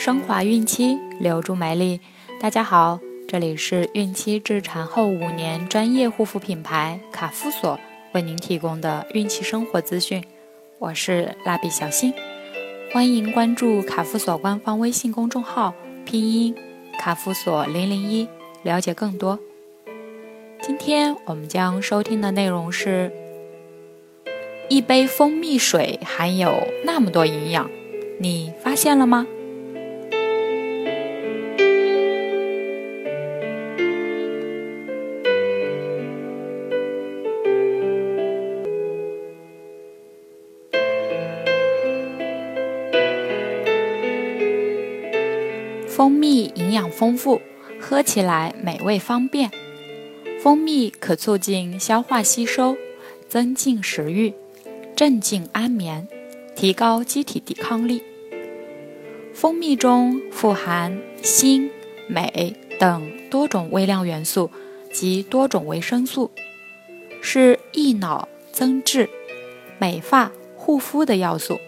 升华孕期，留住美丽。大家好，这里是孕期至产后五年专业护肤品牌卡夫索为您提供的孕期生活资讯。我是蜡笔小新，欢迎关注卡夫索官方微信公众号，拼音卡夫索零零一，了解更多。今天我们将收听的内容是：一杯蜂蜜水含有那么多营养，你发现了吗？蜂蜜营养丰富，喝起来美味方便。蜂蜜可促进消化吸收，增进食欲，镇静安眠，提高机体抵抗力。蜂蜜中富含锌、镁等多种微量元素及多种维生素，是益脑增智、美发护肤的要素。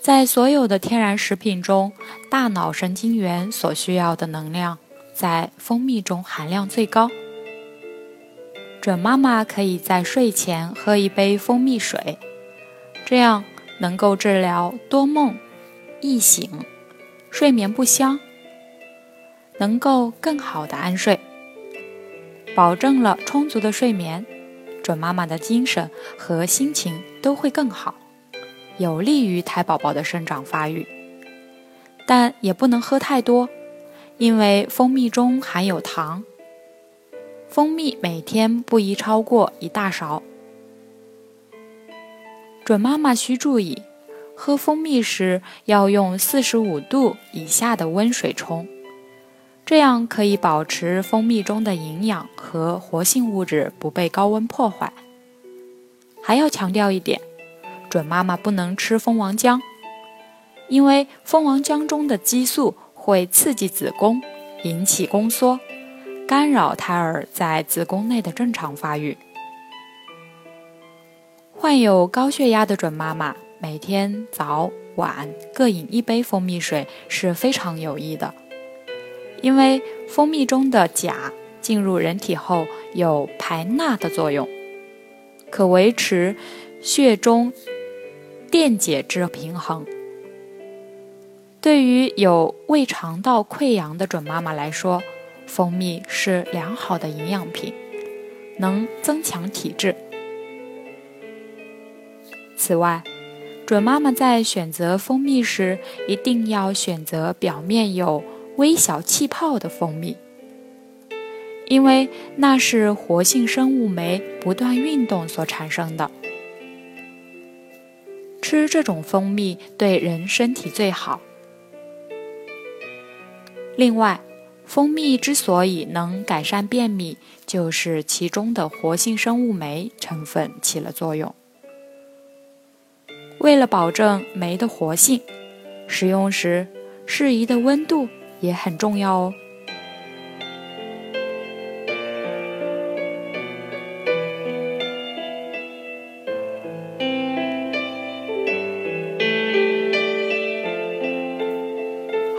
在所有的天然食品中，大脑神经元所需要的能量在蜂蜜中含量最高。准妈妈可以在睡前喝一杯蜂蜜水，这样能够治疗多梦、易醒、睡眠不香，能够更好的安睡。保证了充足的睡眠，准妈妈的精神和心情都会更好。有利于胎宝宝的生长发育，但也不能喝太多，因为蜂蜜中含有糖。蜂蜜每天不宜超过一大勺。准妈妈需注意，喝蜂蜜时要用四十五度以下的温水冲，这样可以保持蜂蜜中的营养和活性物质不被高温破坏。还要强调一点。准妈妈不能吃蜂王浆，因为蜂王浆中的激素会刺激子宫，引起宫缩，干扰胎儿在子宫内的正常发育。患有高血压的准妈妈每天早晚各饮一杯蜂蜜水是非常有益的，因为蜂蜜中的钾进入人体后有排钠的作用，可维持血中。电解质平衡，对于有胃肠道溃疡的准妈妈来说，蜂蜜是良好的营养品，能增强体质。此外，准妈妈在选择蜂蜜时，一定要选择表面有微小气泡的蜂蜜，因为那是活性生物酶不断运动所产生的。吃这种蜂蜜对人身体最好。另外，蜂蜜之所以能改善便秘，就是其中的活性生物酶成分起了作用。为了保证酶的活性，使用时适宜的温度也很重要哦。